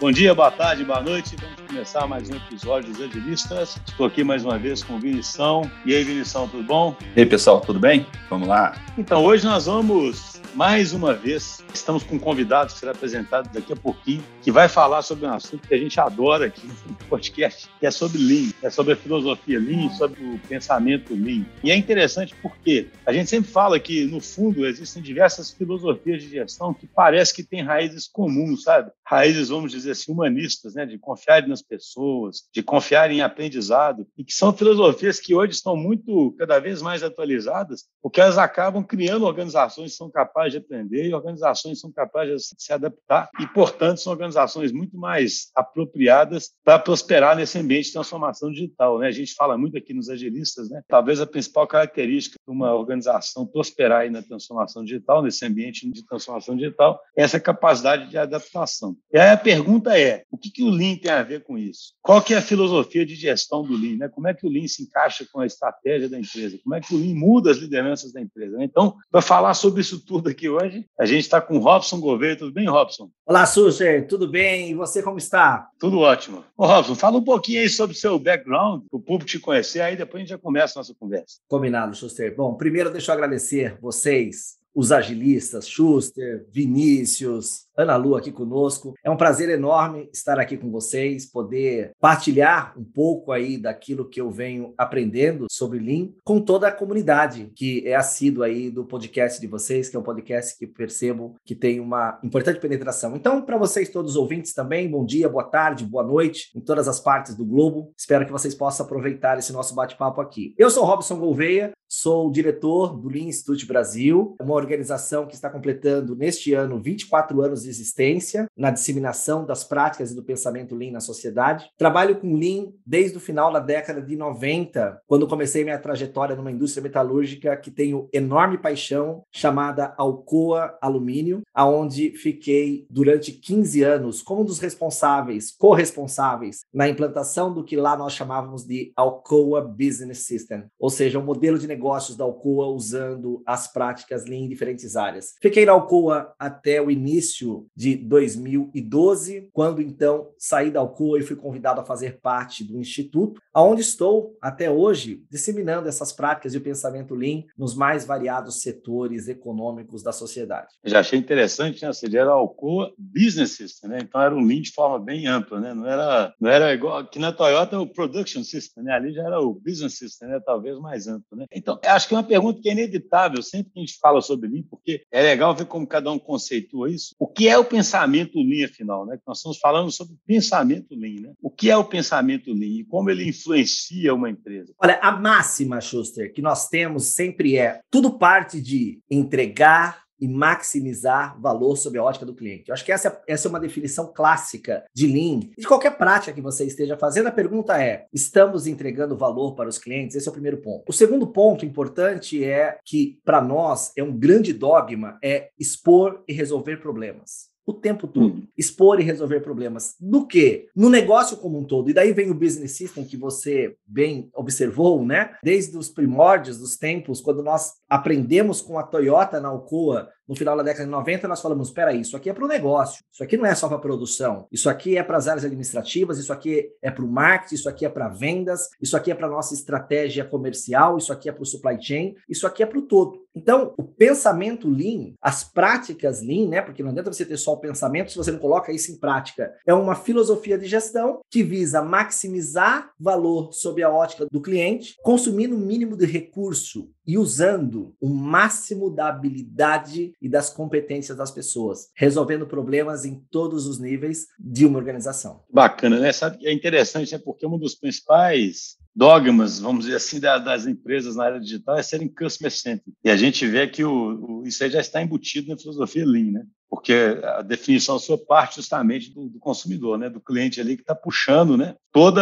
Bom dia, boa tarde, boa noite. Vamos começar mais um episódio dos Agilistas. Estou aqui mais uma vez com o Vinição. E aí, Vinição, tudo bom? E aí, pessoal, tudo bem? Vamos lá. Então, hoje nós vamos mais uma vez, estamos com um convidado que será apresentado daqui a pouquinho, que vai falar sobre um assunto que a gente adora aqui no podcast, que é sobre Lean, é sobre a filosofia Lean, sobre o pensamento Lean. E é interessante porque a gente sempre fala que, no fundo, existem diversas filosofias de gestão que parece que têm raízes comuns, sabe? Raízes, vamos dizer assim, humanistas, né? De confiar nas pessoas, de confiar em aprendizado, e que são filosofias que hoje estão muito, cada vez mais atualizadas, porque elas acabam criando organizações que são capazes capazes de aprender e organizações são capazes de se adaptar e, portanto, são organizações muito mais apropriadas para prosperar nesse ambiente de transformação digital. Né? A gente fala muito aqui nos agilistas, né? talvez a principal característica de uma organização prosperar aí na transformação digital, nesse ambiente de transformação digital, é essa capacidade de adaptação. E aí a pergunta é, o que, que o Lean tem a ver com isso? Qual que é a filosofia de gestão do Lean? Né? Como é que o Lean se encaixa com a estratégia da empresa? Como é que o Lean muda as lideranças da empresa? Então, para falar sobre isso tudo aqui hoje. A gente está com o Robson Gouveia. Tudo bem, Robson? Olá, Sucher. Tudo bem? E você como está? Tudo ótimo. Ô, Robson, fala um pouquinho aí sobre o seu background, para o público te conhecer, aí depois a gente já começa a nossa conversa. Combinado, Schuster. Bom, primeiro deixa eu agradecer vocês os agilistas, Schuster, Vinícius, Ana Lu aqui conosco. É um prazer enorme estar aqui com vocês, poder partilhar um pouco aí daquilo que eu venho aprendendo sobre Lean com toda a comunidade que é assídua aí do podcast de vocês, que é um podcast que percebo que tem uma importante penetração. Então, para vocês todos os ouvintes também, bom dia, boa tarde, boa noite em todas as partes do globo. Espero que vocês possam aproveitar esse nosso bate-papo aqui. Eu sou Robson Gouveia, sou diretor do Lean Institute Brasil, uma organização que está completando neste ano 24 anos de existência na disseminação das práticas e do pensamento Lean na sociedade. Trabalho com Lean desde o final da década de 90, quando comecei minha trajetória numa indústria metalúrgica que tenho enorme paixão, chamada Alcoa Alumínio, aonde fiquei durante 15 anos como um dos responsáveis, corresponsáveis na implantação do que lá nós chamávamos de Alcoa Business System, ou seja, um modelo de negócios da Alcoa usando as práticas Lean em diferentes áreas. Fiquei na Alcoa até o início de 2012, quando então saí da Alcoa e fui convidado a fazer parte do Instituto, aonde estou até hoje disseminando essas práticas e o pensamento Lean nos mais variados setores econômicos da sociedade. Já achei interessante, né? Você era Alcoa Business System, né? Então era um Lean de forma bem ampla, né? Não era, não era igual aqui na Toyota o Production System, né? Ali já era o Business System, né? Talvez mais amplo, né? Então, acho que é uma pergunta que é inevitável sempre que a gente fala sobre Lean, porque é legal ver como cada um conceitua isso. O que é o pensamento Lean, afinal? Né? Nós estamos falando sobre pensamento Lean. Né? O que é o pensamento Lean e como ele influencia uma empresa? Olha, a máxima, Schuster, que nós temos sempre é tudo parte de entregar e maximizar valor sob a ótica do cliente. Eu acho que essa, essa é uma definição clássica de Lean. De qualquer prática que você esteja fazendo, a pergunta é: estamos entregando valor para os clientes? Esse é o primeiro ponto. O segundo ponto importante é que, para nós, é um grande dogma, é expor e resolver problemas o tempo todo. Hum. Expor e resolver problemas. Do que? No negócio como um todo. E daí vem o business system que você bem observou, né? Desde os primórdios dos tempos, quando nós aprendemos com a Toyota na Alcoa no final da década de 90, nós falamos: espera isso aqui é para o negócio, isso aqui não é só para produção, isso aqui é para as áreas administrativas, isso aqui é para o marketing, isso aqui é para vendas, isso aqui é para nossa estratégia comercial, isso aqui é para o supply chain, isso aqui é para o todo. Então, o pensamento Lean, as práticas Lean, né? Porque não adianta você ter só o pensamento se você não coloca isso em prática. É uma filosofia de gestão que visa maximizar valor sob a ótica do cliente, consumindo o mínimo de recurso e usando o máximo da habilidade e das competências das pessoas, resolvendo problemas em todos os níveis de uma organização. Bacana, né? Sabe é interessante, né? Porque um dos principais dogmas, vamos dizer assim, das empresas na área digital é serem customer centric. E a gente vê que o, o, isso aí já está embutido na filosofia Lean, né? Porque a definição sua parte justamente do, do consumidor, né? Do cliente ali que está puxando, né? Todo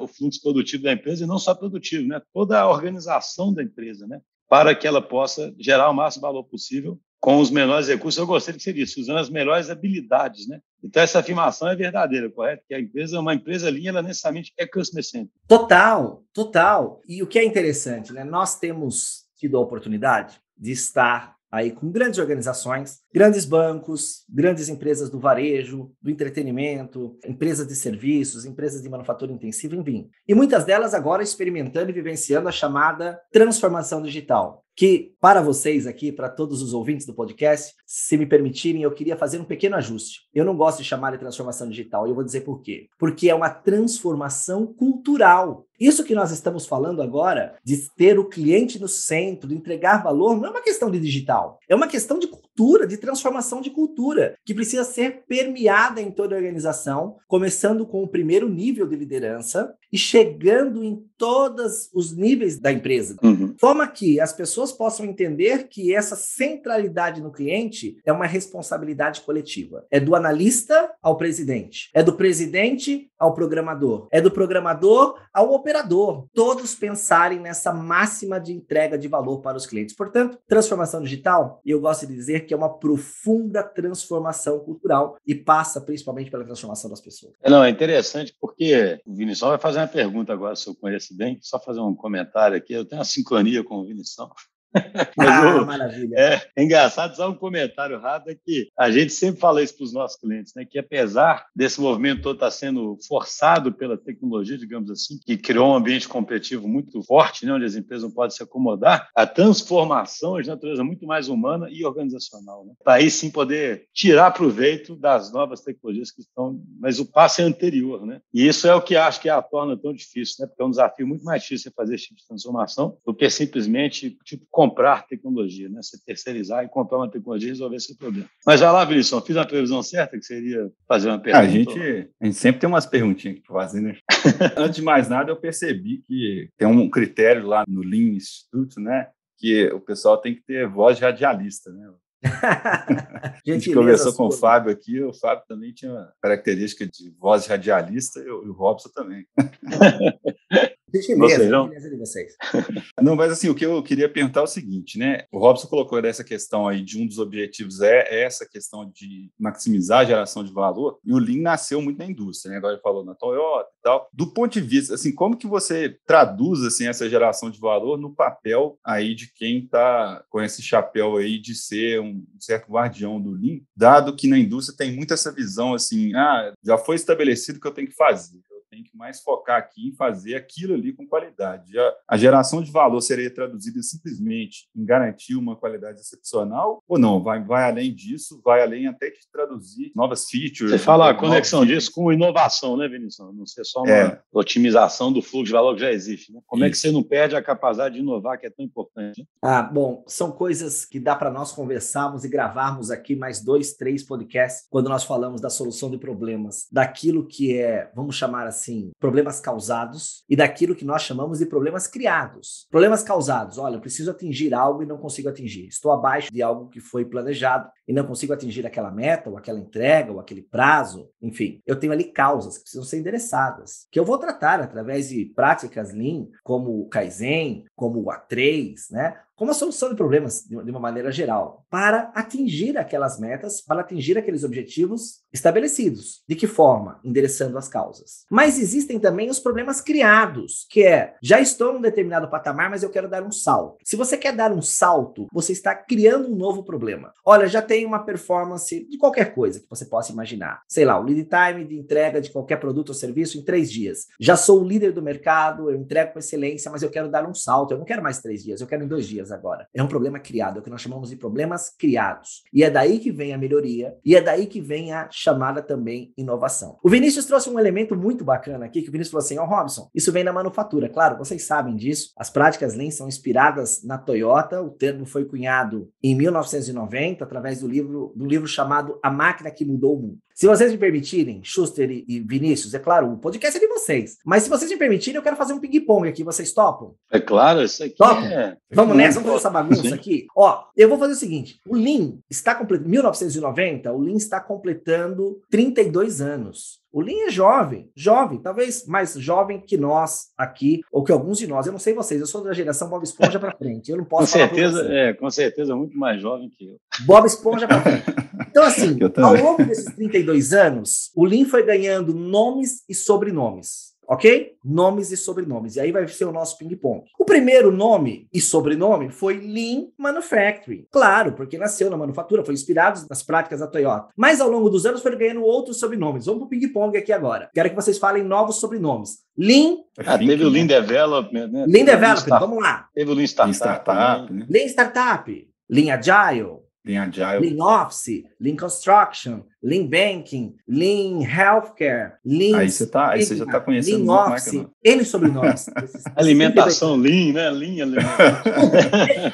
o fluxo produtivo da empresa e não só produtivo, né? Toda a organização da empresa, né? Para que ela possa gerar o máximo valor possível com os menores recursos, eu gostaria que seria isso, usando as melhores habilidades, né? Então, essa afirmação é verdadeira, correto? Que a empresa, uma empresa linha, ela necessariamente é customer centric. Total, total. E o que é interessante, né? Nós temos tido a oportunidade de estar aí com grandes organizações, grandes bancos, grandes empresas do varejo, do entretenimento, empresas de serviços, empresas de manufatura intensiva, enfim. E muitas delas agora experimentando e vivenciando a chamada transformação digital que para vocês aqui, para todos os ouvintes do podcast, se me permitirem, eu queria fazer um pequeno ajuste. Eu não gosto de chamar de transformação digital, e eu vou dizer por quê. Porque é uma transformação cultural. Isso que nós estamos falando agora, de ter o cliente no centro, de entregar valor, não é uma questão de digital, é uma questão de cultura, de transformação de cultura, que precisa ser permeada em toda a organização, começando com o primeiro nível de liderança e chegando em todos os níveis da empresa. Uhum. Forma que as pessoas possam entender que essa centralidade no cliente é uma responsabilidade coletiva. É do analista ao presidente, é do presidente ao programador, é do programador ao operador. Todos pensarem nessa máxima de entrega de valor para os clientes. Portanto, transformação digital, eu gosto de dizer que é uma profunda transformação cultural e passa principalmente pela transformação das pessoas. É, não, é interessante porque o Vinição vai fazer uma pergunta agora, se eu conheço bem, só fazer um comentário aqui. Eu tenho uma sincronia com o Vinição. ah, maravilha. É, é, engraçado, só um comentário rápido é que a gente sempre fala isso para os nossos clientes, né? Que apesar desse movimento todo estar tá sendo forçado pela tecnologia, digamos assim, que criou um ambiente competitivo muito forte, né? onde as empresas não podem se acomodar, a transformação é de natureza muito mais humana e organizacional. Né? Para aí sim poder tirar proveito das novas tecnologias que estão, mas o passo é anterior, né? E isso é o que acho que a torna tão difícil, né? Porque é um desafio muito mais difícil fazer esse tipo de transformação do que simplesmente tipo comprar tecnologia, né? Você terceirizar e comprar uma tecnologia e resolver esse problema. Mas vai lá, Vinícius, fiz a previsão certa que seria fazer uma pergunta? A gente, a gente sempre tem umas perguntinhas para fazer, né? Antes de mais nada, eu percebi que tem um critério lá no Lean Institute, né? Que o pessoal tem que ter voz de radialista, né? a gente conversou com o Fábio aqui, o Fábio também tinha característica de voz radialista e o Robson também. Gentileza, não? de vocês. Não, mas assim, o que eu queria perguntar é o seguinte, né? O Robson colocou essa questão aí de um dos objetivos é essa questão de maximizar a geração de valor, e o Lean nasceu muito na indústria, né? Agora ele falou na Toyota e tal. Do ponto de vista, assim, como que você traduz, assim, essa geração de valor no papel aí de quem está com esse chapéu aí de ser um certo guardião do Lean, dado que na indústria tem muito essa visão, assim, ah, já foi estabelecido o que eu tenho que fazer tem que mais focar aqui em fazer aquilo ali com qualidade. A, a geração de valor seria traduzida simplesmente em garantir uma qualidade excepcional ou não? Vai, vai além disso, vai além até de traduzir novas features. Você fala a conexão disso com inovação, né, Vinícius? Não ser só uma é. otimização do fluxo de valor que já existe. Né? Como Isso. é que você não perde a capacidade de inovar, que é tão importante? Ah, bom, são coisas que dá para nós conversarmos e gravarmos aqui mais dois, três podcasts quando nós falamos da solução de problemas, daquilo que é, vamos chamar assim, assim, problemas causados e daquilo que nós chamamos de problemas criados. Problemas causados, olha, eu preciso atingir algo e não consigo atingir. Estou abaixo de algo que foi planejado e não consigo atingir aquela meta, ou aquela entrega, ou aquele prazo. Enfim, eu tenho ali causas que precisam ser endereçadas, que eu vou tratar através de práticas Lean, como o Kaizen, como o A3, né? Como a solução de problemas de uma maneira geral, para atingir aquelas metas, para atingir aqueles objetivos estabelecidos. De que forma? Endereçando as causas. Mas existem também os problemas criados, que é, já estou num determinado patamar, mas eu quero dar um salto. Se você quer dar um salto, você está criando um novo problema. Olha, já tem uma performance de qualquer coisa que você possa imaginar. Sei lá, o lead time de entrega de qualquer produto ou serviço em três dias. Já sou o líder do mercado, eu entrego com excelência, mas eu quero dar um salto. Eu não quero mais três dias, eu quero em dois dias agora. É um problema criado, é o que nós chamamos de problemas criados. E é daí que vem a melhoria, e é daí que vem a chamada também inovação. O Vinícius trouxe um elemento muito bacana aqui, que o Vinícius falou assim, ó oh, Robson, isso vem da manufatura. Claro, vocês sabem disso, as práticas Lean são inspiradas na Toyota, o termo foi cunhado em 1990, através do livro, do livro chamado A Máquina que Mudou o Mundo. Se vocês me permitirem, Schuster e Vinícius, é claro, o podcast é de vocês. Mas se vocês me permitirem, eu quero fazer um ping-pong aqui. Vocês topam? É claro, isso aqui Topam? É... Vamos nessa, vamos fazer essa bagunça Sim. aqui. Ó, eu vou fazer o seguinte: o Lean está completando. 1990, o Lean está completando 32 anos. O Lean é jovem, jovem, talvez mais jovem que nós aqui, ou que alguns de nós. Eu não sei vocês, eu sou da geração Bob Esponja para frente. Eu não posso com certeza, é, com certeza muito mais jovem que eu. Bob Esponja para frente. Então, assim, ao longo desses 32 anos, o Lean foi ganhando nomes e sobrenomes. Ok? Nomes e sobrenomes. E aí vai ser o nosso ping-pong. O primeiro nome e sobrenome foi Lean Manufacturing. Claro, porque nasceu na manufatura, foi inspirado nas práticas da Toyota. Mas ao longo dos anos foi ganhando outros sobrenomes. Vamos para o ping-pong aqui agora. Quero que vocês falem novos sobrenomes. Lean. Ah, teve o Lean Development, né? Lean Development, vamos lá. Teve o Lean Startup. Lean Startup, né? Lean Startup. Lean Agile. Lean Agile. Lean Office, Lean Construction, Lean Banking, Lean Healthcare, Lean... Aí você, tá, aí você já está conhecendo Lean Office, N sobrenomes. alimentação Lean, né? Lean alimentação.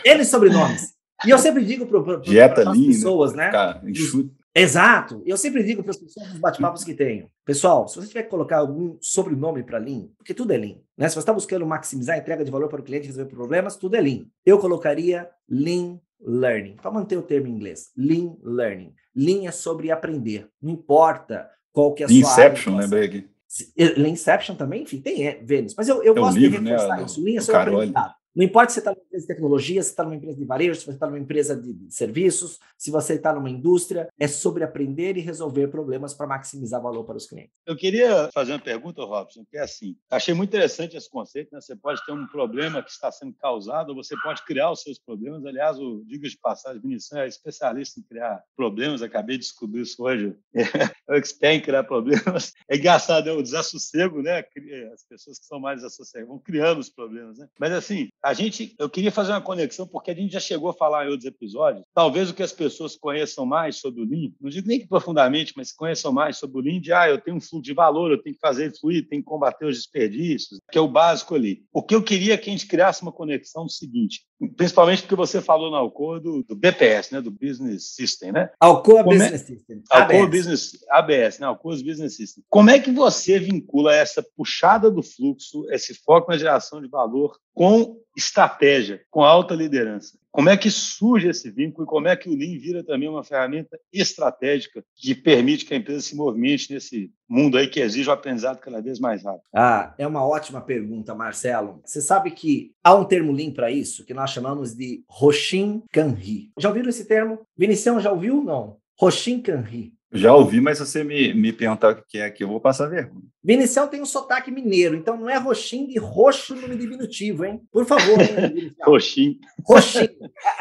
N sobrenomes. E eu sempre digo para as né? pessoas, né? Exato. Eu sempre digo para as pessoas nos bate-papos que tenho. Pessoal, se você tiver que colocar algum sobrenome para Lean, porque tudo é Lean, né? Se você está buscando maximizar a entrega de valor para o cliente e resolver problemas, tudo é Lean. Eu colocaria Lean Learning, para manter o termo em inglês. Lean Learning. Lean é sobre aprender. Não importa qual que é a sua Inception, área. Inception, né, Inception também, enfim, tem é, Vênus. Mas eu, eu é gosto livro, de né, reforçar né, isso. Lean é sobre aprendizado. Não importa se você está numa empresa de tecnologia, se está numa empresa de varejo, se você está numa empresa de serviços, se você está numa indústria, é sobre aprender e resolver problemas para maximizar valor para os clientes. Eu queria fazer uma pergunta, Robson, que é assim: achei muito interessante esse conceito. Né? Você pode ter um problema que está sendo causado, você pode criar os seus problemas. Aliás, o Diga de Passagem, Vinição é especialista em criar problemas. Acabei de descobrir isso hoje. É o expert em criar problemas. É engraçado, é o desassossego, né? As pessoas que são mais desassossegadas vão criando os problemas, né? Mas assim, a gente, eu queria fazer uma conexão, porque a gente já chegou a falar em outros episódios. Talvez o que as pessoas conheçam mais sobre o Lean, não digo nem que profundamente, mas conheçam mais sobre o Lean, de ah, eu tenho um fluxo de valor, eu tenho que fazer fluir, tenho que combater os desperdícios, que é o básico ali. O que eu queria é que a gente criasse uma conexão do seguinte, principalmente porque você falou na Alcoa do, do, BPS, né, do Business System, né? Alcoa Como Business é... System. Alcoa ABS. Business, ABS, né? Alcoa Business System. Como é que você vincula essa puxada do fluxo, esse foco na geração de valor com estratégia, com alta liderança. Como é que surge esse vínculo e como é que o Lean vira também uma ferramenta estratégica que permite que a empresa se movimente nesse mundo aí que exige o aprendizado cada vez mais rápido? Ah, é uma ótima pergunta, Marcelo. Você sabe que há um termo Lean para isso, que nós chamamos de Roshin Kanri. Já ouviram esse termo? Vinicião, já ouviu? Não. Roshin Kanri. Já ouvi, mas se você me, me perguntar o que é aqui, eu vou passar vergonha. Vinicião tem um sotaque mineiro, então não é roxinho de roxo no diminutivo, hein? Por favor, Roxinho. Roxinho.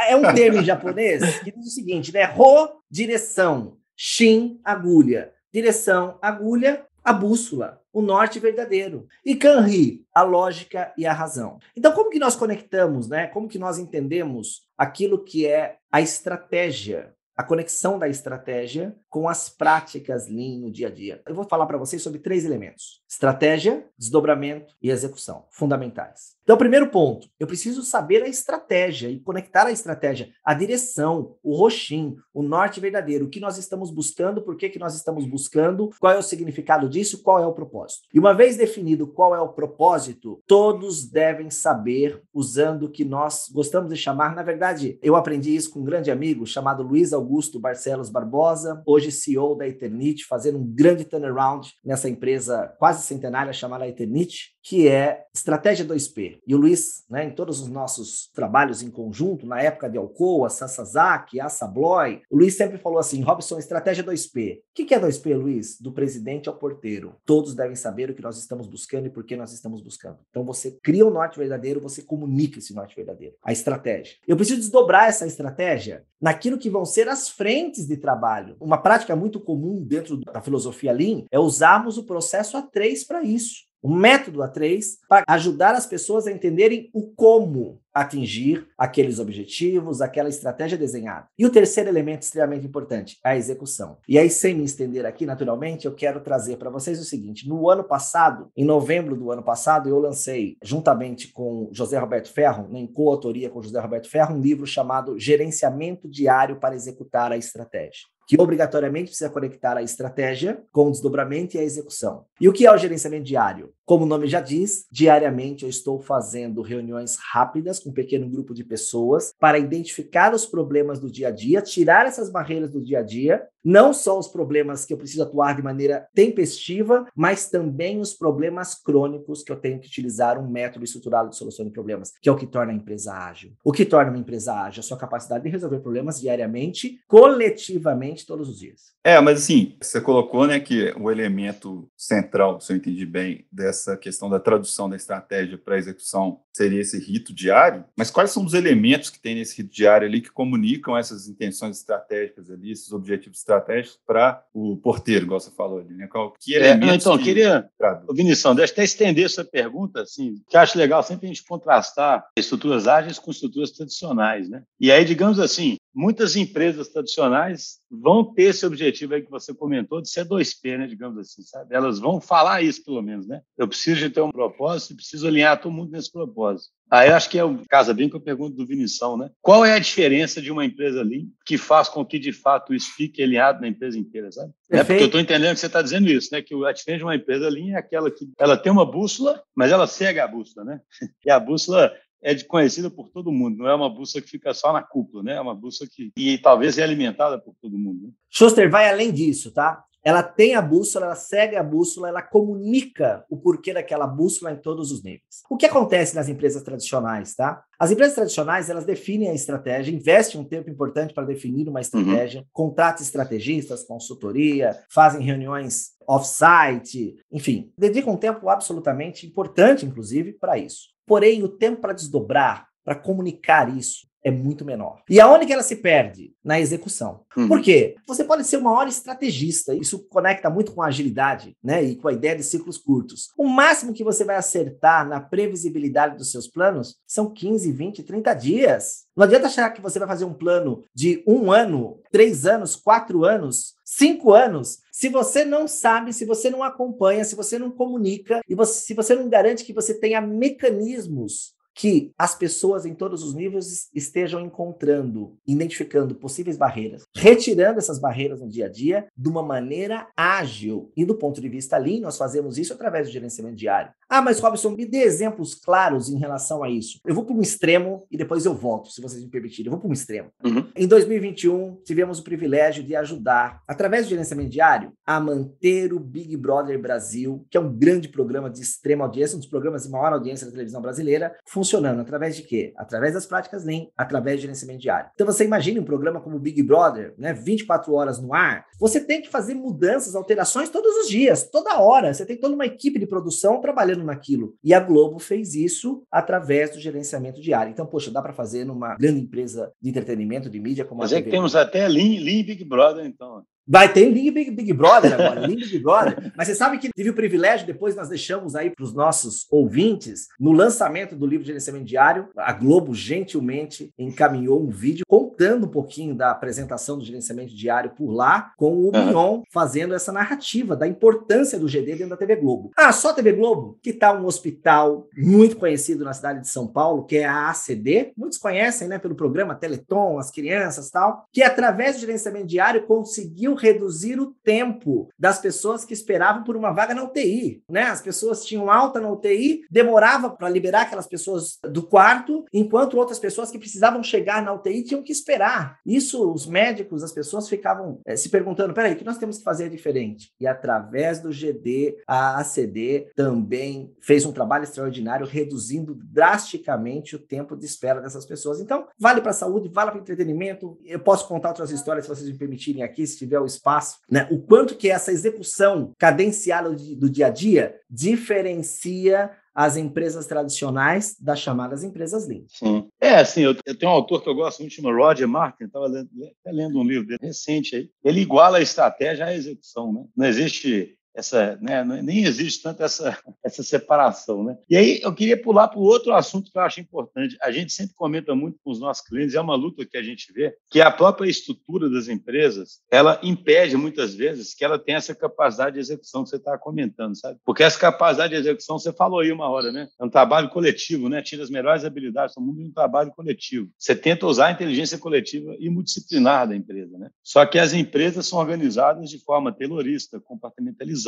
É um termo em japonês que diz o seguinte, né? Ro, direção. Shin, agulha. Direção, agulha, a bússola, o norte verdadeiro. E Kanri, a lógica e a razão. Então, como que nós conectamos, né? Como que nós entendemos aquilo que é a estratégia a conexão da estratégia com as práticas Lean no dia a dia. Eu vou falar para vocês sobre três elementos: estratégia, desdobramento e execução, fundamentais. Então, primeiro ponto, eu preciso saber a estratégia e conectar a estratégia, a direção, o roxim, o norte verdadeiro, o que nós estamos buscando, por que, que nós estamos buscando, qual é o significado disso, qual é o propósito. E uma vez definido qual é o propósito, todos devem saber, usando o que nós gostamos de chamar, na verdade, eu aprendi isso com um grande amigo chamado Luiz Augusto Barcelos Barbosa, hoje CEO da Eternit, fazendo um grande turnaround nessa empresa quase centenária chamada Eternit, que é estratégia 2P. E o Luiz, né, em todos os nossos trabalhos em conjunto, na época de Alcoa, Sasazaki, Assabloy, o Luiz sempre falou assim, Robson, estratégia 2P. O que é 2P, Luiz? Do presidente ao porteiro. Todos devem saber o que nós estamos buscando e por que nós estamos buscando. Então você cria o um norte verdadeiro, você comunica esse norte verdadeiro, a estratégia. Eu preciso desdobrar essa estratégia naquilo que vão ser as frentes de trabalho. Uma prática muito comum dentro da filosofia Lean é usarmos o processo A3 para isso. O método A3 para ajudar as pessoas a entenderem o como atingir aqueles objetivos, aquela estratégia desenhada. E o terceiro elemento extremamente importante, a execução. E aí, sem me estender aqui, naturalmente, eu quero trazer para vocês o seguinte: no ano passado, em novembro do ano passado, eu lancei, juntamente com José Roberto Ferro, em coautoria com José Roberto Ferro, um livro chamado Gerenciamento Diário para Executar a Estratégia que obrigatoriamente precisa conectar a estratégia com o desdobramento e a execução. E o que é o gerenciamento diário? Como o nome já diz, diariamente eu estou fazendo reuniões rápidas com um pequeno grupo de pessoas para identificar os problemas do dia a dia, tirar essas barreiras do dia a dia, não só os problemas que eu preciso atuar de maneira tempestiva, mas também os problemas crônicos que eu tenho que utilizar um método estruturado de solução de problemas, que é o que torna a empresa ágil. O que torna uma empresa ágil? A sua capacidade de resolver problemas diariamente, coletivamente, todos os dias. É, mas assim, você colocou né, que o elemento central, se eu entendi bem, dessa questão da tradução da estratégia para a execução seria esse rito diário, mas quais são os elementos que tem nesse rito diário ali que comunicam essas intenções estratégicas ali, esses objetivos estratégicos para o porteiro, igual você falou ali, né? Qual, que é, elementos é, Então, que queria, Vinição, deixa eu até estender essa pergunta, assim, que acho legal sempre a gente contrastar estruturas ágeis com estruturas tradicionais, né? E aí, digamos assim, muitas empresas tradicionais vão ter esse objetivo aí que você comentou de ser 2P, né, digamos assim, sabe? Elas vão falar isso, pelo menos, né? Eu preciso de ter um propósito e preciso alinhar todo mundo nesse propósito. Aí acho que é o caso bem que eu pergunto do Vinição, né? Qual é a diferença de uma empresa ali que faz com que, de fato, isso fique alinhado na empresa inteira, sabe? É porque eu estou entendendo que você está dizendo isso, né? Que a diferença de uma empresa ali é aquela que ela tem uma bússola, mas ela segue a bússola, né? E a bússola é conhecida por todo mundo, não é uma bússola que fica só na cúpula, né? É uma bússola que e talvez é alimentada por todo mundo. Né? Schuster vai além disso, tá? Ela tem a bússola, ela segue a bússola, ela comunica o porquê daquela bússola em todos os níveis. O que acontece nas empresas tradicionais, tá? As empresas tradicionais, elas definem a estratégia, investem um tempo importante para definir uma estratégia, uhum. contratam estrategistas, consultoria, fazem reuniões off-site, enfim, dedicam um tempo absolutamente importante, inclusive, para isso. Porém, o tempo para desdobrar, para comunicar isso, é muito menor. E aonde que ela se perde? Na execução. Uhum. Por quê? Você pode ser o maior estrategista, isso conecta muito com a agilidade, né? E com a ideia de ciclos curtos. O máximo que você vai acertar na previsibilidade dos seus planos são 15, 20, 30 dias. Não adianta achar que você vai fazer um plano de um ano, três anos, quatro anos, cinco anos, se você não sabe, se você não acompanha, se você não comunica e você, se você não garante que você tenha mecanismos que as pessoas em todos os níveis estejam encontrando, identificando possíveis barreiras, retirando essas barreiras no dia a dia de uma maneira ágil. E do ponto de vista Lean, nós fazemos isso através do gerenciamento diário. Ah, mas Robson, me dê exemplos claros em relação a isso. Eu vou para um extremo e depois eu volto, se vocês me permitirem. Eu vou para um extremo. Uhum. Em 2021, tivemos o privilégio de ajudar, através do gerenciamento diário, a manter o Big Brother Brasil, que é um grande programa de extrema audiência, um dos programas de maior audiência da televisão brasileira, funcionando através de quê? Através das práticas Lean, através do gerenciamento diário. Então você imagine um programa como o Big Brother, né, 24 horas no ar, você tem que fazer mudanças, alterações todos os dias, toda hora. Você tem toda uma equipe de produção trabalhando naquilo. E a Globo fez isso através do gerenciamento diário. Então, poxa, dá para fazer numa grande empresa de entretenimento, de mídia como Mas a Mas é que temos até Lean, Lean Big Brother, então. Vai ter Link Big, Big Brother agora, Link Big Brother. Mas você sabe que tive o privilégio, depois nós deixamos aí para os nossos ouvintes, no lançamento do livro de gerenciamento diário, a Globo gentilmente encaminhou um vídeo contando um pouquinho da apresentação do gerenciamento diário por lá, com o Mion fazendo essa narrativa da importância do GD dentro da TV Globo. Ah, só TV Globo? Que tal um hospital muito conhecido na cidade de São Paulo, que é a ACD? Muitos conhecem, né, pelo programa Teleton, as crianças tal, que através do gerenciamento diário conseguiu reduzir o tempo das pessoas que esperavam por uma vaga na UTI, né? As pessoas tinham alta na UTI, demorava para liberar aquelas pessoas do quarto, enquanto outras pessoas que precisavam chegar na UTI tinham que esperar. Isso, os médicos, as pessoas ficavam é, se perguntando: peraí, o que nós temos que fazer diferente? E através do GD, a ACD também fez um trabalho extraordinário, reduzindo drasticamente o tempo de espera dessas pessoas. Então, vale para a saúde, vale para o entretenimento. Eu posso contar outras histórias, se vocês me permitirem aqui, se tiver o espaço, né? O quanto que essa execução cadenciada do, dia a dia diferencia as empresas tradicionais das chamadas empresas Lean. Sim. É, assim, eu, eu, tenho um autor que eu gosto muito, chama Roger Martin, estava lendo, lendo um livro dele recente aí. Ele iguala a estratégia à execução, né? Não existe essa, né, nem existe tanto essa, essa separação, né? E aí eu queria pular para o outro assunto que eu acho importante. A gente sempre comenta muito com os nossos clientes, é uma luta que a gente vê, que a própria estrutura das empresas, ela impede muitas vezes que ela tenha essa capacidade de execução que você está comentando, sabe? Porque essa capacidade de execução, você falou aí uma hora, né? É um trabalho coletivo, né? Tira as melhores habilidades do mundo em um trabalho coletivo. Você tenta usar a inteligência coletiva e multidisciplinar da empresa, né? Só que as empresas são organizadas de forma terrorista, compartimentalizada,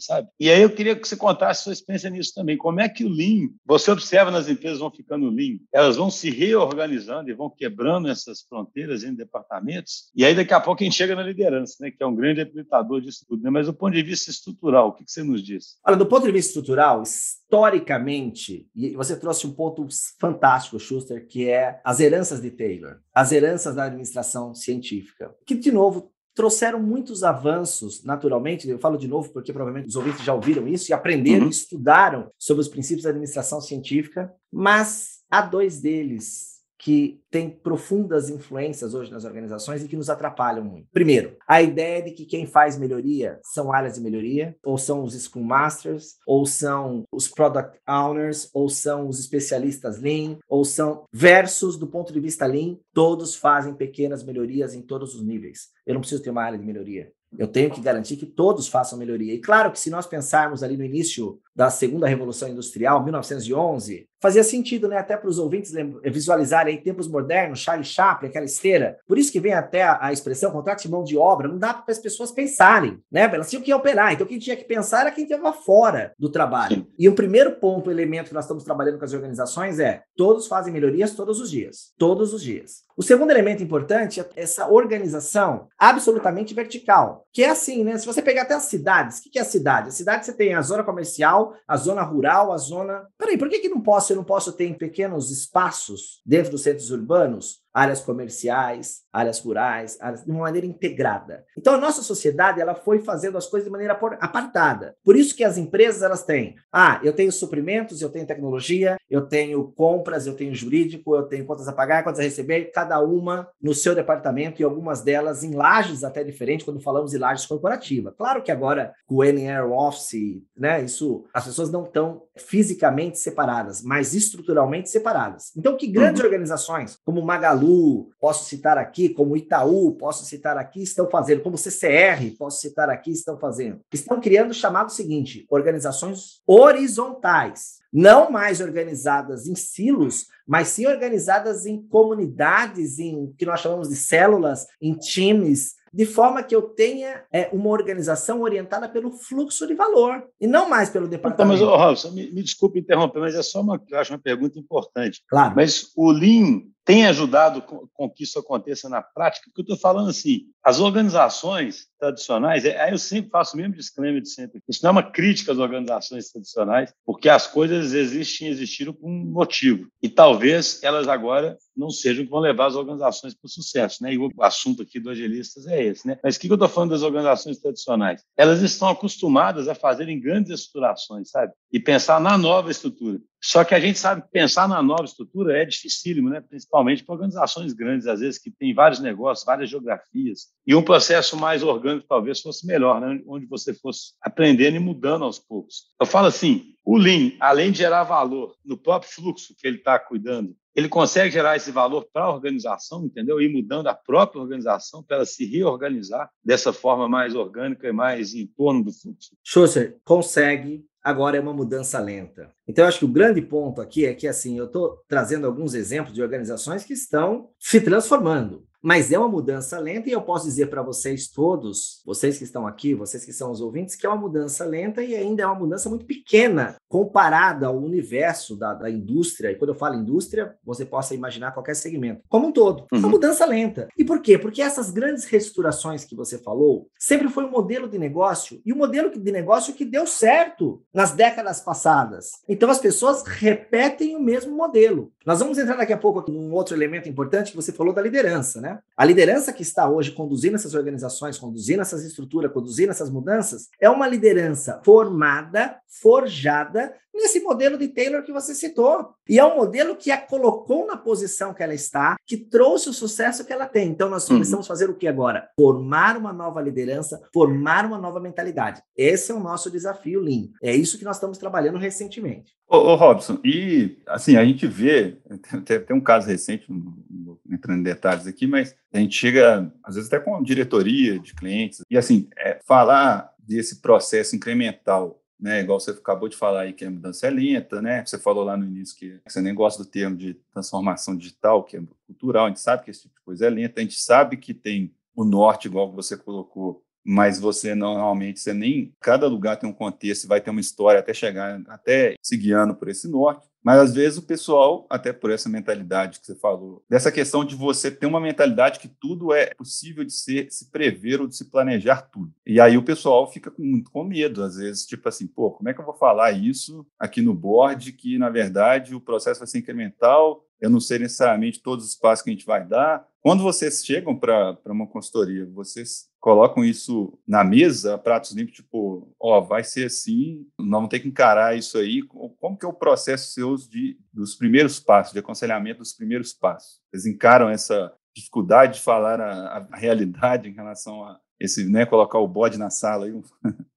sabe? E aí eu queria que você contasse sua experiência nisso também. Como é que o Lean, você observa nas empresas vão ficando Lean, elas vão se reorganizando e vão quebrando essas fronteiras em departamentos, e aí daqui a pouco a gente chega na liderança, né, que é um grande habilitador disso tudo. Né? Mas do ponto de vista estrutural, o que, que você nos diz? Olha, do ponto de vista estrutural, historicamente, e você trouxe um ponto fantástico, Schuster, que é as heranças de Taylor, as heranças da administração científica, que, de novo, trouxeram muitos avanços, naturalmente. Eu falo de novo porque provavelmente os ouvintes já ouviram isso e aprenderam, uhum. estudaram sobre os princípios da administração científica, mas há dois deles que têm profundas influências hoje nas organizações e que nos atrapalham muito. Primeiro, a ideia de que quem faz melhoria são áreas de melhoria, ou são os Scrum Masters, ou são os Product Owners, ou são os especialistas Lean, ou são versus do ponto de vista Lean, todos fazem pequenas melhorias em todos os níveis. Eu não preciso ter uma área de melhoria. Eu tenho que garantir que todos façam melhoria. E claro que se nós pensarmos ali no início da segunda revolução industrial, 1911, fazia sentido, né, até para os ouvintes visualizarem aí tempos modernos, Charlie Chaplin, aquela esteira. Por isso que vem até a, a expressão contrato de mão de obra, não dá para as pessoas pensarem, né? Elas tinham que operar. Então quem tinha que pensar era quem estava fora do trabalho. E o primeiro ponto, elemento que nós estamos trabalhando com as organizações é todos fazem melhorias todos os dias, todos os dias. O segundo elemento importante é essa organização absolutamente vertical, que é assim, né? Se você pegar até as cidades, o que é a cidade? A cidade você tem a zona comercial, a zona rural, a zona. Por que, que não posso? Eu não posso ter pequenos espaços dentro dos centros urbanos áreas comerciais, áreas rurais, áreas, de uma maneira integrada. Então a nossa sociedade ela foi fazendo as coisas de maneira apartada. Por isso que as empresas elas têm, ah, eu tenho suprimentos, eu tenho tecnologia, eu tenho compras, eu tenho jurídico, eu tenho contas a pagar, contas a receber, cada uma no seu departamento e algumas delas em lajes até diferentes quando falamos de lajes corporativa. Claro que agora com o NR Office, né, isso as pessoas não estão fisicamente separadas, mas estruturalmente separadas. Então que grandes uhum. organizações como Magalu Magalu, posso citar aqui, como Itaú, posso citar aqui, estão fazendo, como CCR, posso citar aqui, estão fazendo. Estão criando o chamado seguinte: organizações horizontais. Não mais organizadas em silos, mas sim organizadas em comunidades, em que nós chamamos de células, em times, de forma que eu tenha é, uma organização orientada pelo fluxo de valor e não mais pelo departamento. Então, mas, Robson, me, me desculpe interromper, mas é só uma, eu acho uma pergunta importante. Claro. Mas o Lean tem ajudado com, que isso aconteça na prática? Porque eu estou falando assim, as organizações tradicionais, é, aí eu sempre faço o mesmo disclaimer de sempre, isso não é uma crítica às organizações tradicionais, porque as coisas existem e existiram por um motivo, e talvez elas agora não sejam que vão levar as organizações para o sucesso, né? E o assunto aqui do Agilistas é esse, né? Mas o que eu estou falando das organizações tradicionais? Elas estão acostumadas a fazerem grandes estruturações, sabe? E pensar na nova estrutura. Só que a gente sabe que pensar na nova estrutura é dificílimo, né? principalmente para organizações grandes, às vezes, que têm vários negócios, várias geografias. E um processo mais orgânico talvez fosse melhor, né? onde você fosse aprendendo e mudando aos poucos. Eu falo assim, o Lean, além de gerar valor no próprio fluxo que ele está cuidando, ele consegue gerar esse valor para a organização, entendeu? E mudando a própria organização para ela se reorganizar dessa forma mais orgânica e mais em torno do fluxo. Schuster, consegue, agora é uma mudança lenta. Então, eu acho que o grande ponto aqui é que, assim, eu estou trazendo alguns exemplos de organizações que estão se transformando. Mas é uma mudança lenta e eu posso dizer para vocês todos, vocês que estão aqui, vocês que são os ouvintes, que é uma mudança lenta e ainda é uma mudança muito pequena comparada ao universo da, da indústria. E quando eu falo indústria, você possa imaginar qualquer segmento, como um todo. É uma uhum. mudança lenta. E por quê? Porque essas grandes reestruturações que você falou sempre foi um modelo de negócio e o um modelo de negócio que deu certo nas décadas passadas. Então as pessoas repetem o mesmo modelo. Nós vamos entrar daqui a pouco num outro elemento importante que você falou da liderança, né? A liderança que está hoje conduzindo essas organizações, conduzindo essas estruturas, conduzindo essas mudanças, é uma liderança formada, forjada nesse modelo de Taylor que você citou. E é um modelo que a colocou na posição que ela está, que trouxe o sucesso que ela tem. Então, nós uhum. precisamos fazer o que agora? Formar uma nova liderança, formar uma nova mentalidade. Esse é o nosso desafio, Lean. É isso que nós estamos trabalhando recentemente. Ô, ô Robson, e assim, a gente vê, tem, tem um caso recente, não vou entrando em detalhes aqui, mas a gente chega, às vezes, até com diretoria de clientes, e assim, é, falar desse processo incremental né? Igual você acabou de falar aí que a mudança é lenta, né? Você falou lá no início que você nem gosta do termo de transformação digital, que é cultural, a gente sabe que esse tipo de coisa é lenta, a gente sabe que tem o norte, igual você colocou, mas você normalmente você nem cada lugar tem um contexto, vai ter uma história até chegar até se guiando por esse norte. Mas às vezes o pessoal, até por essa mentalidade que você falou, dessa questão de você ter uma mentalidade que tudo é possível de ser, se prever ou de se planejar tudo. E aí o pessoal fica muito com medo, às vezes, tipo assim, pô, como é que eu vou falar isso aqui no board, que na verdade o processo vai ser incremental, eu não sei necessariamente todos os passos que a gente vai dar. Quando vocês chegam para uma consultoria, vocês colocam isso na mesa, pratos limpos, tipo, ó, vai ser assim, não ter que encarar isso aí. Como que é o processo seu de, dos primeiros passos, de aconselhamento dos primeiros passos? Eles encaram essa dificuldade de falar a, a realidade em relação a esse, né, colocar o bode na sala. Aí.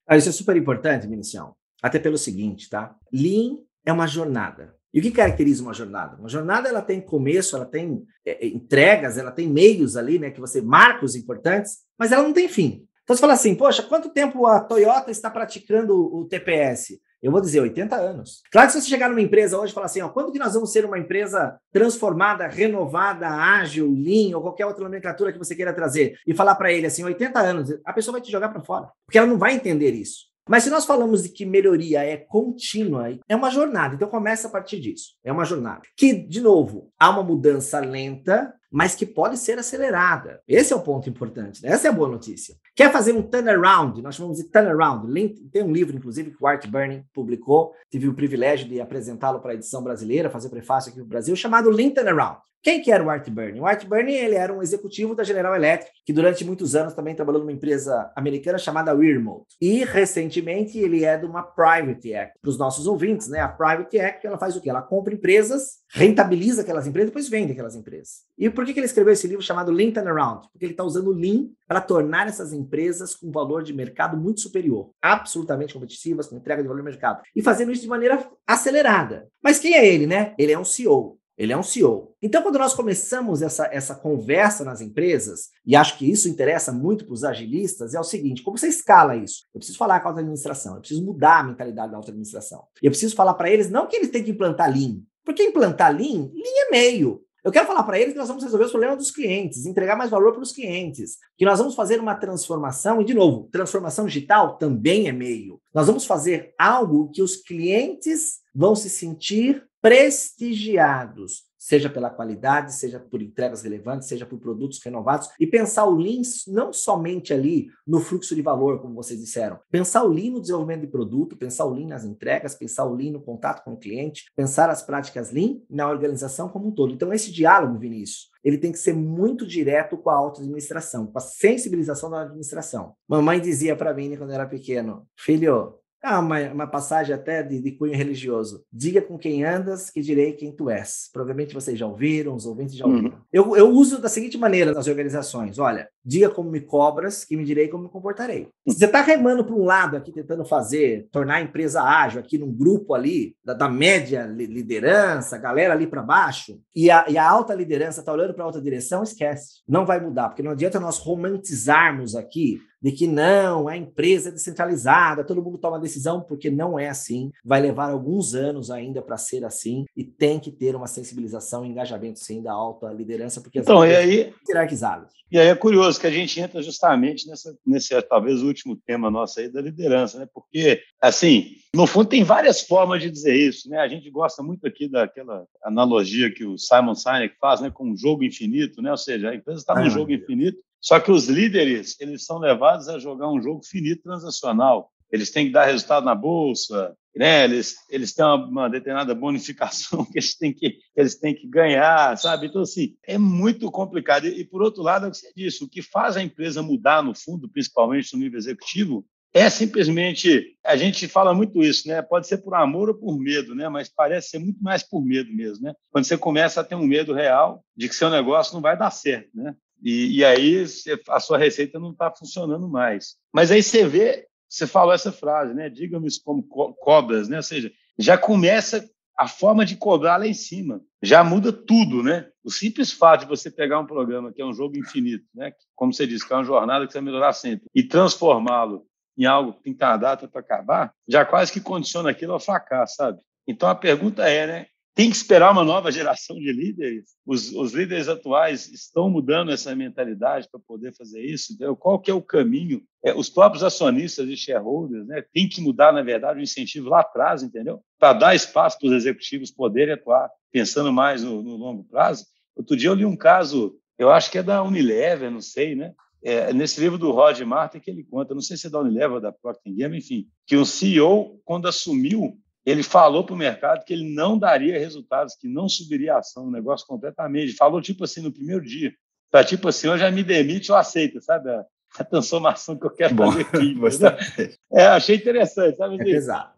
Ah, isso é super importante, Vinicião. Até pelo seguinte, tá? Lean é uma jornada. E o que caracteriza uma jornada? Uma jornada ela tem começo, ela tem é, é, entregas, ela tem meios ali, né, que você marca os importantes, mas ela não tem fim. Então você fala assim, poxa, quanto tempo a Toyota está praticando o TPS? Eu vou dizer 80 anos. Claro que se você chegar numa empresa hoje e falar assim, ó, quando que nós vamos ser uma empresa transformada, renovada, ágil, lean ou qualquer outra nomenclatura que você queira trazer e falar para ele assim, 80 anos, a pessoa vai te jogar para fora, porque ela não vai entender isso. Mas se nós falamos de que melhoria é contínua, é uma jornada. Então começa a partir disso. É uma jornada. Que, de novo, há uma mudança lenta, mas que pode ser acelerada. Esse é o ponto importante. Né? Essa é a boa notícia. Quer fazer um turnaround? Nós chamamos de turnaround. Tem um livro, inclusive, que o Art Burning publicou. Tive o privilégio de apresentá-lo para a edição brasileira, fazer prefácio aqui no Brasil, chamado Lean Turnaround. Quem que era o Art Burney? O Art Burney ele era um executivo da General Electric, que durante muitos anos também trabalhou numa empresa americana chamada Remote. E recentemente ele é de uma Private Act. Para os nossos ouvintes, né? A Private Act ela faz o quê? Ela compra empresas, rentabiliza aquelas empresas, depois vende aquelas empresas. E por que, que ele escreveu esse livro chamado Lean Turnaround? Porque ele está usando o Lean para tornar essas empresas com valor de mercado muito superior, absolutamente competitivas, com entrega de valor de mercado, e fazendo isso de maneira acelerada. Mas quem é ele, né? Ele é um CEO. Ele é um CEO. Então, quando nós começamos essa, essa conversa nas empresas, e acho que isso interessa muito para os agilistas, é o seguinte: como você escala isso? Eu preciso falar com a alta administração, eu preciso mudar a mentalidade da alta administração. Eu preciso falar para eles não que eles têm que implantar Lean, porque implantar Lean, Lean é meio. Eu quero falar para eles que nós vamos resolver os problemas dos clientes, entregar mais valor para os clientes, que nós vamos fazer uma transformação, e de novo, transformação digital também é meio. Nós vamos fazer algo que os clientes vão se sentir prestigiados, seja pela qualidade, seja por entregas relevantes, seja por produtos renovados, e pensar o Lean não somente ali no fluxo de valor, como vocês disseram, pensar o Lean no desenvolvimento de produto, pensar o Lean nas entregas, pensar o Lean no contato com o cliente, pensar as práticas Lean na organização como um todo. Então, esse diálogo, Vinícius, ele tem que ser muito direto com a auto-administração, com a sensibilização da administração. Mamãe dizia para mim quando eu era pequeno, filho, ah, uma, uma passagem até de, de, cunho religioso. Diga com quem andas, que direi quem tu és. Provavelmente vocês já ouviram, os ouvintes já ouviram. Uhum. Eu, eu uso da seguinte maneira nas organizações: olha, diga como me cobras, que me direi como me comportarei. Se você está remando para um lado aqui, tentando fazer, tornar a empresa ágil aqui num grupo ali, da, da média liderança, galera ali para baixo, e a, e a alta liderança está olhando para a alta direção, esquece. Não vai mudar, porque não adianta nós romantizarmos aqui de que não, a empresa é descentralizada, todo mundo toma decisão, porque não é assim. Vai levar alguns anos ainda para ser assim e tem que ter uma sensibilização e engajamento, sim, da alta liderança, porque as então, e aí, hierarquizadas. E aí é curioso que a gente entra justamente nessa, nesse, talvez, último tema nosso aí da liderança, né? Porque, assim, no fundo tem várias formas de dizer isso, né? A gente gosta muito aqui daquela analogia que o Simon Sinek faz, né? Com um jogo infinito, né? Ou seja, a empresa está num jogo infinito só que os líderes, eles são levados a jogar um jogo finito transacional. Eles têm que dar resultado na bolsa, né? Eles, eles têm uma, uma determinada bonificação que eles têm que, eles têm que ganhar, sabe? Então, assim, é muito complicado. E, e, por outro lado, é o que você disse, o que faz a empresa mudar, no fundo, principalmente no nível executivo, é simplesmente, a gente fala muito isso, né? Pode ser por amor ou por medo, né? Mas parece ser muito mais por medo mesmo, né? Quando você começa a ter um medo real de que seu negócio não vai dar certo, né? E, e aí a sua receita não está funcionando mais. Mas aí você vê, você falou essa frase, né? Diga-me como co cobras, né? Ou seja, já começa a forma de cobrar lá em cima. Já muda tudo, né? O simples fato de você pegar um programa que é um jogo infinito, né? Como você disse, que é uma jornada que você vai melhorar sempre, e transformá-lo em algo que tem data para acabar, já quase que condiciona aquilo ao fracasso, sabe? Então a pergunta é, né? Tem que esperar uma nova geração de líderes. Os, os líderes atuais estão mudando essa mentalidade para poder fazer isso. Entendeu? Qual que é o caminho? É, os próprios acionistas e shareholders né, têm que mudar, na verdade, o incentivo lá atrás, entendeu? Para dar espaço para os executivos poderem atuar, pensando mais no, no, longo prazo. Outro dia eu li um caso, eu acho que é da Unilever, não sei, né? É, nesse livro do Rod Martin que ele conta, não sei se é da Unilever ou da Procter Gamble, enfim, que um CEO, quando assumiu ele falou para o mercado que ele não daria resultados, que não subiria a ação, um negócio completamente. Falou tipo assim no primeiro dia, tá tipo assim, eu já me demite, eu aceito, sabe? a transformação que eu quero Bom, fazer aqui. é, achei interessante, sabe? É pesado.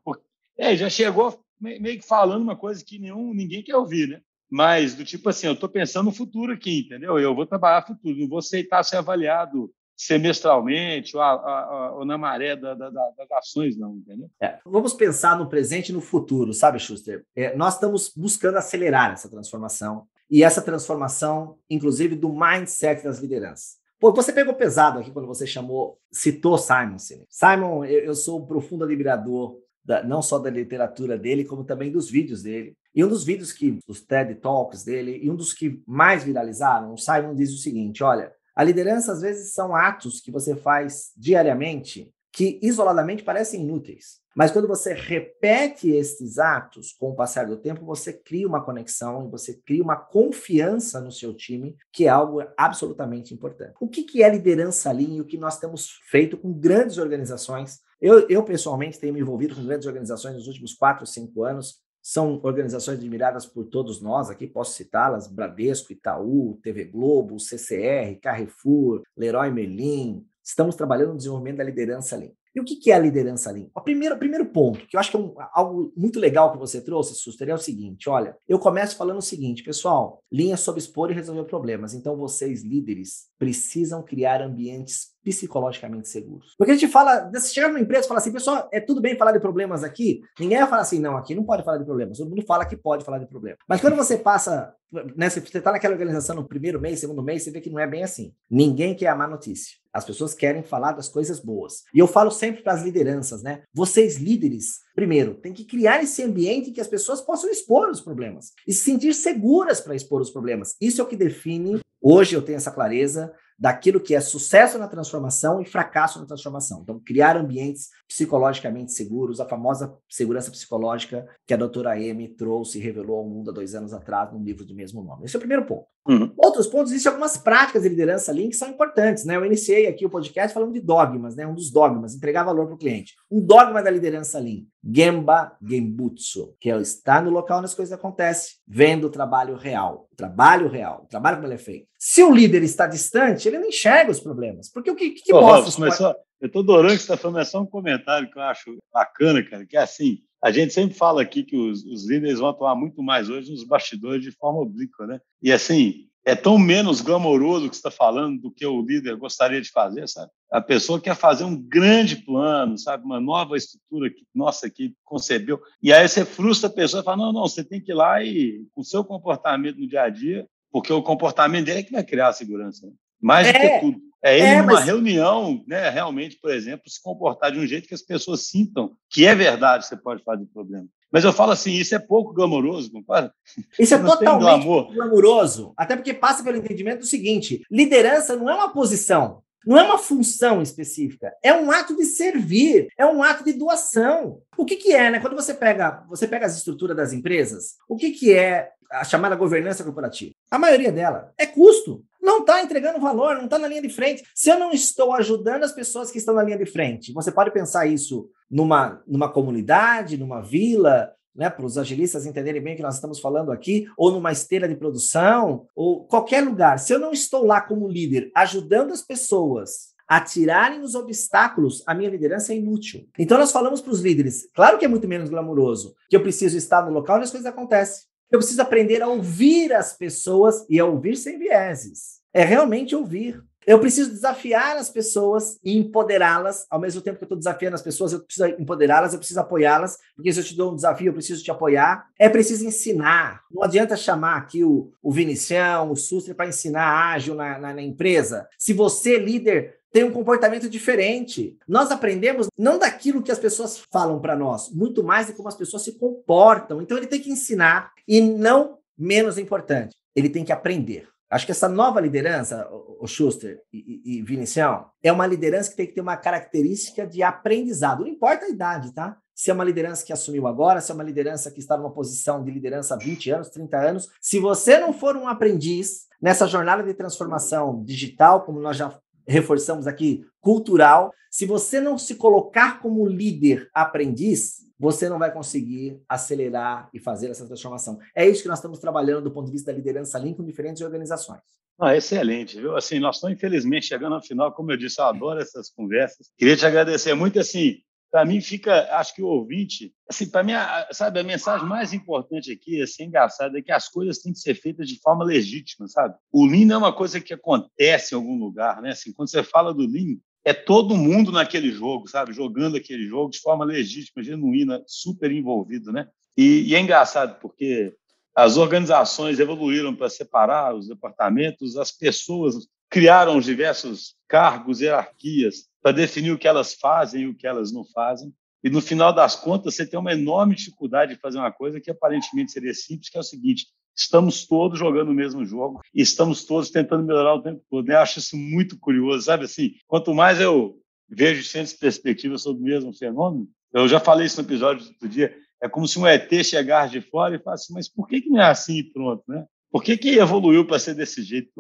É, já chegou meio que falando uma coisa que nenhum, ninguém quer ouvir, né? Mas do tipo assim, eu estou pensando no futuro aqui, entendeu? Eu vou trabalhar futuro, não vou aceitar ser avaliado semestralmente ou, a, a, ou na maré da, da, das ações, não, entendeu? É, vamos pensar no presente e no futuro, sabe, Schuster? É, nós estamos buscando acelerar essa transformação e essa transformação, inclusive, do mindset das lideranças. Pô, você pegou pesado aqui quando você chamou, citou Simon Sinek. Simon, eu, eu sou um profundo admirador da, não só da literatura dele, como também dos vídeos dele. E um dos vídeos que, os TED Talks dele, e um dos que mais viralizaram, o Simon diz o seguinte: olha, a liderança às vezes são atos que você faz diariamente que isoladamente parecem inúteis. Mas quando você repete esses atos com o passar do tempo, você cria uma conexão e você cria uma confiança no seu time, que é algo absolutamente importante. O que, que é liderança Lean e o que nós temos feito com grandes organizações? Eu, eu, pessoalmente, tenho me envolvido com grandes organizações nos últimos quatro, cinco anos. São organizações admiradas por todos nós, aqui posso citá-las: Bradesco, Itaú, TV Globo, CCR, Carrefour, Leroy Merlin, Estamos trabalhando no desenvolvimento da liderança Lean. E o que, é a liderança Lean? O primeiro, primeiro ponto, que eu acho que é um, algo muito legal que você trouxe, Suster, é o seguinte: olha, eu começo falando o seguinte, pessoal, Lean é sobre expor e resolver problemas. Então, vocês, líderes, precisam criar ambientes psicologicamente seguros. Porque a gente fala, você chega numa empresa e fala assim, pessoal, é tudo bem falar de problemas aqui? Ninguém vai falar assim, não, aqui não pode falar de problemas. Todo mundo fala que pode falar de problemas. Mas quando você passa, né, você está naquela organização no primeiro mês, segundo mês, você vê que não é bem assim. Ninguém quer a má notícia. As pessoas querem falar das coisas boas. E eu falo sempre para as lideranças, né? Vocês líderes, primeiro, tem que criar esse ambiente em que as pessoas possam expor os problemas e se sentir seguras para expor os problemas. Isso é o que define Hoje eu tenho essa clareza daquilo que é sucesso na transformação e fracasso na transformação. Então, criar ambientes psicologicamente seguros, a famosa segurança psicológica que a doutora Amy trouxe e revelou ao mundo há dois anos atrás num livro do mesmo nome. Esse é o primeiro ponto. Uhum. Outros pontos, existem algumas práticas de liderança Lean que são importantes. Né? Eu iniciei aqui o podcast falando de dogmas, né? um dos dogmas, entregar valor para o cliente. Um dogma da liderança Lean, Gemba Gembutsu, que é estar no local onde as coisas acontecem, vendo o trabalho real. O trabalho real, o trabalho como ele é feito. Se o líder está distante, ele não enxerga os problemas. Porque o que, que, que Ô, mostra? Robson, mas só, eu estou adorando que você está falando, é só um comentário que eu acho bacana, cara, que é assim, a gente sempre fala aqui que os, os líderes vão atuar muito mais hoje nos bastidores de forma oblíqua, né? E assim, é tão menos glamouroso que você está falando do que o líder gostaria de fazer, sabe? A pessoa quer fazer um grande plano, sabe? Uma nova estrutura que nossa equipe concebeu. E aí você frustra a pessoa e fala: não, não, você tem que ir lá e, com o seu comportamento no dia a dia, porque o comportamento dele é que vai criar a segurança. Né? Mais é, do que é. tudo. É ele, é, numa mas... reunião, né, realmente, por exemplo, se comportar de um jeito que as pessoas sintam que é verdade, você pode fazer problema. Mas eu falo assim, isso é pouco glamouroso, compadre. Isso é totalmente glamouroso. Até porque passa pelo entendimento do seguinte: liderança não é uma posição, não é uma função específica, é um ato de servir, é um ato de doação. O que, que é, né? Quando você pega, você pega as estruturas das empresas, o que, que é a chamada governança corporativa. A maioria dela é custo. Não está entregando valor, não está na linha de frente. Se eu não estou ajudando as pessoas que estão na linha de frente, você pode pensar isso numa, numa comunidade, numa vila, né, para os agilistas entenderem bem o que nós estamos falando aqui, ou numa esteira de produção, ou qualquer lugar. Se eu não estou lá como líder, ajudando as pessoas a tirarem os obstáculos, a minha liderança é inútil. Então nós falamos para os líderes, claro que é muito menos glamouroso, que eu preciso estar no local onde as coisas acontecem. Eu preciso aprender a ouvir as pessoas e a ouvir sem vieses. É realmente ouvir. Eu preciso desafiar as pessoas e empoderá-las. Ao mesmo tempo que eu estou desafiando as pessoas, eu preciso empoderá-las, eu preciso apoiá-las, porque se eu te dou um desafio, eu preciso te apoiar. É preciso ensinar. Não adianta chamar aqui o, o Vinicião, o Suster para ensinar ágil na, na, na empresa. Se você, líder, tem um comportamento diferente. Nós aprendemos não daquilo que as pessoas falam para nós, muito mais de como as pessoas se comportam. Então ele tem que ensinar e não menos importante, ele tem que aprender. Acho que essa nova liderança, o Schuster e, e Vinicião, é uma liderança que tem que ter uma característica de aprendizado. Não importa a idade, tá? Se é uma liderança que assumiu agora, se é uma liderança que está numa posição de liderança há 20 anos, 30 anos. Se você não for um aprendiz nessa jornada de transformação digital, como nós já reforçamos aqui, cultural. Se você não se colocar como líder aprendiz, você não vai conseguir acelerar e fazer essa transformação. É isso que nós estamos trabalhando do ponto de vista da liderança Lean com diferentes organizações. Ah, excelente, viu? Assim, nós estamos infelizmente chegando ao final, como eu disse, eu adoro essas conversas. Queria te agradecer muito, assim, para mim fica, acho que o ouvinte, assim, para mim, sabe, a mensagem mais importante aqui, assim, engraçada, é que as coisas têm que ser feitas de forma legítima, sabe? O Lean não é uma coisa que acontece em algum lugar, né? Assim, quando você fala do Lean, é todo mundo naquele jogo, sabe? Jogando aquele jogo de forma legítima, genuína, super envolvido, né? E, e é engraçado porque as organizações evoluíram para separar os departamentos, as pessoas criaram os diversos cargos, hierarquias, para definir o que elas fazem e o que elas não fazem. E no final das contas, você tem uma enorme dificuldade de fazer uma coisa que aparentemente seria simples, que é o seguinte: estamos todos jogando o mesmo jogo e estamos todos tentando melhorar o tempo todo. Eu acho isso muito curioso, sabe assim? Quanto mais eu vejo sem perspectiva sobre o mesmo fenômeno, eu já falei isso no episódio do dia, é como se um ET chegasse de fora e falasse, mas por que, que não é assim pronto, né? Por que, que evoluiu para ser desse jeito?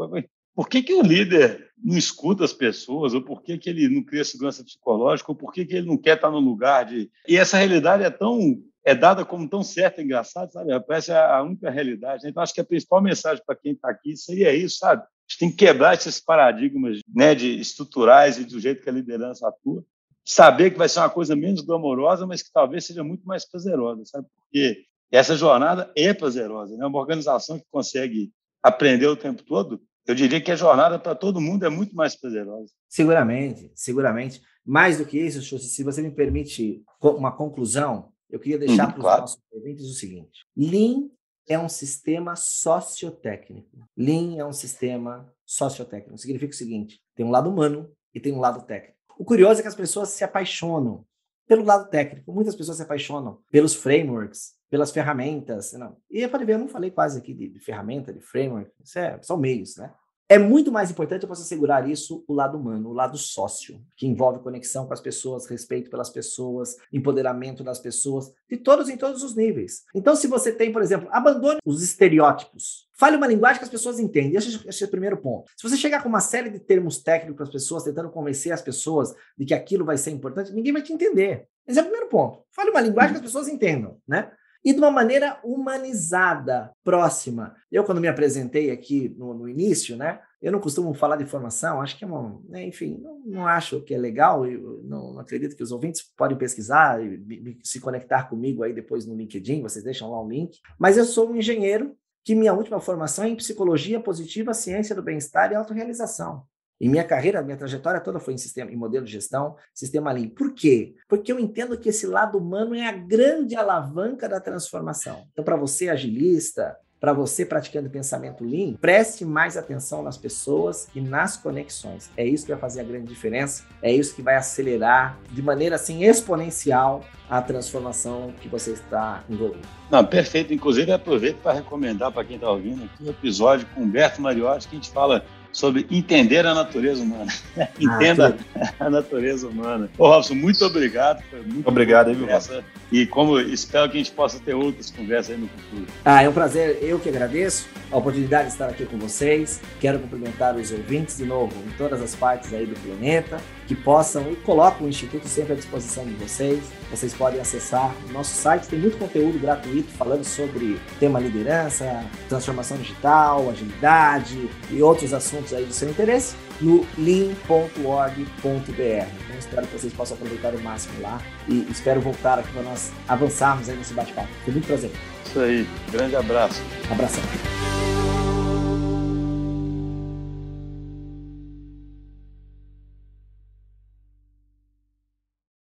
Por que, que o líder não escuta as pessoas? Ou por que, que ele não cria segurança psicológica? Ou por que, que ele não quer estar no lugar de... E essa realidade é tão... É dada como tão certa engraçada, sabe? Parece a única realidade. Né? Então, acho que a principal mensagem para quem está aqui seria isso, sabe? A gente tem que quebrar esses paradigmas né, de estruturais e do jeito que a liderança atua saber que vai ser uma coisa menos glamourosa, mas que talvez seja muito mais prazerosa, sabe? Porque essa jornada é prazerosa, né? Uma organização que consegue aprender o tempo todo, eu diria que a jornada para todo mundo é muito mais prazerosa. Seguramente, seguramente. Mais do que isso, Xuxa, se você me permite uma conclusão, eu queria deixar hum, para os claro. nossos ouvintes o seguinte: Lean é um sistema sociotécnico. Lean é um sistema sociotécnico. Significa o seguinte: tem um lado humano e tem um lado técnico. O curioso é que as pessoas se apaixonam pelo lado técnico. Muitas pessoas se apaixonam pelos frameworks, pelas ferramentas. Não. E eu falei, eu não falei quase aqui de, de ferramenta, de framework. Isso é, são meios, né? É muito mais importante você segurar isso o lado humano, o lado sócio, que envolve conexão com as pessoas, respeito pelas pessoas, empoderamento das pessoas, de todos em todos os níveis. Então, se você tem, por exemplo, abandone os estereótipos. Fale uma linguagem que as pessoas entendem. Esse, esse é o primeiro ponto. Se você chegar com uma série de termos técnicos para as pessoas, tentando convencer as pessoas de que aquilo vai ser importante, ninguém vai te entender. Esse é o primeiro ponto. Fale uma linguagem que as pessoas entendam, né? E de uma maneira humanizada, próxima. Eu, quando me apresentei aqui no, no início, né, eu não costumo falar de formação, acho que é uma, né, enfim, não, não, acho que é legal, não, não, acredito que os ouvintes podem pesquisar e se conectar comigo aí depois no LinkedIn, vocês deixam lá o link, mas eu sou um engenheiro que minha última formação é em psicologia positiva, ciência do bem-estar e autorrealização. E minha carreira, minha trajetória toda foi em sistema, em modelo de gestão, sistema Lean. Por quê? Porque eu entendo que esse lado humano é a grande alavanca da transformação. Então, para você agilista, para você praticando pensamento Lean, preste mais atenção nas pessoas e nas conexões. É isso que vai fazer a grande diferença. É isso que vai acelerar de maneira assim exponencial a transformação que você está envolvido. Não, perfeito. Inclusive, aproveito para recomendar para quem está ouvindo aqui o episódio com Humberto Mariotti, que a gente fala sobre entender a natureza humana. Entenda ah, a natureza humana. Ô, Robson, muito obrigado. Foi muito obrigado, aí, conversa. E como espero que a gente possa ter outras conversas aí no futuro. Ah, é um prazer. Eu que agradeço a oportunidade de estar aqui com vocês. Quero cumprimentar os ouvintes de novo em todas as partes aí do planeta que possam e coloco o Instituto sempre à disposição de vocês. Vocês podem acessar o nosso site, tem muito conteúdo gratuito falando sobre tema liderança, transformação digital, agilidade e outros assuntos aí do seu interesse no lean.org.br. Então espero que vocês possam aproveitar o máximo lá e espero voltar aqui para nós avançarmos aí nesse bate-papo. Foi muito prazer. Isso aí, grande abraço. Abração.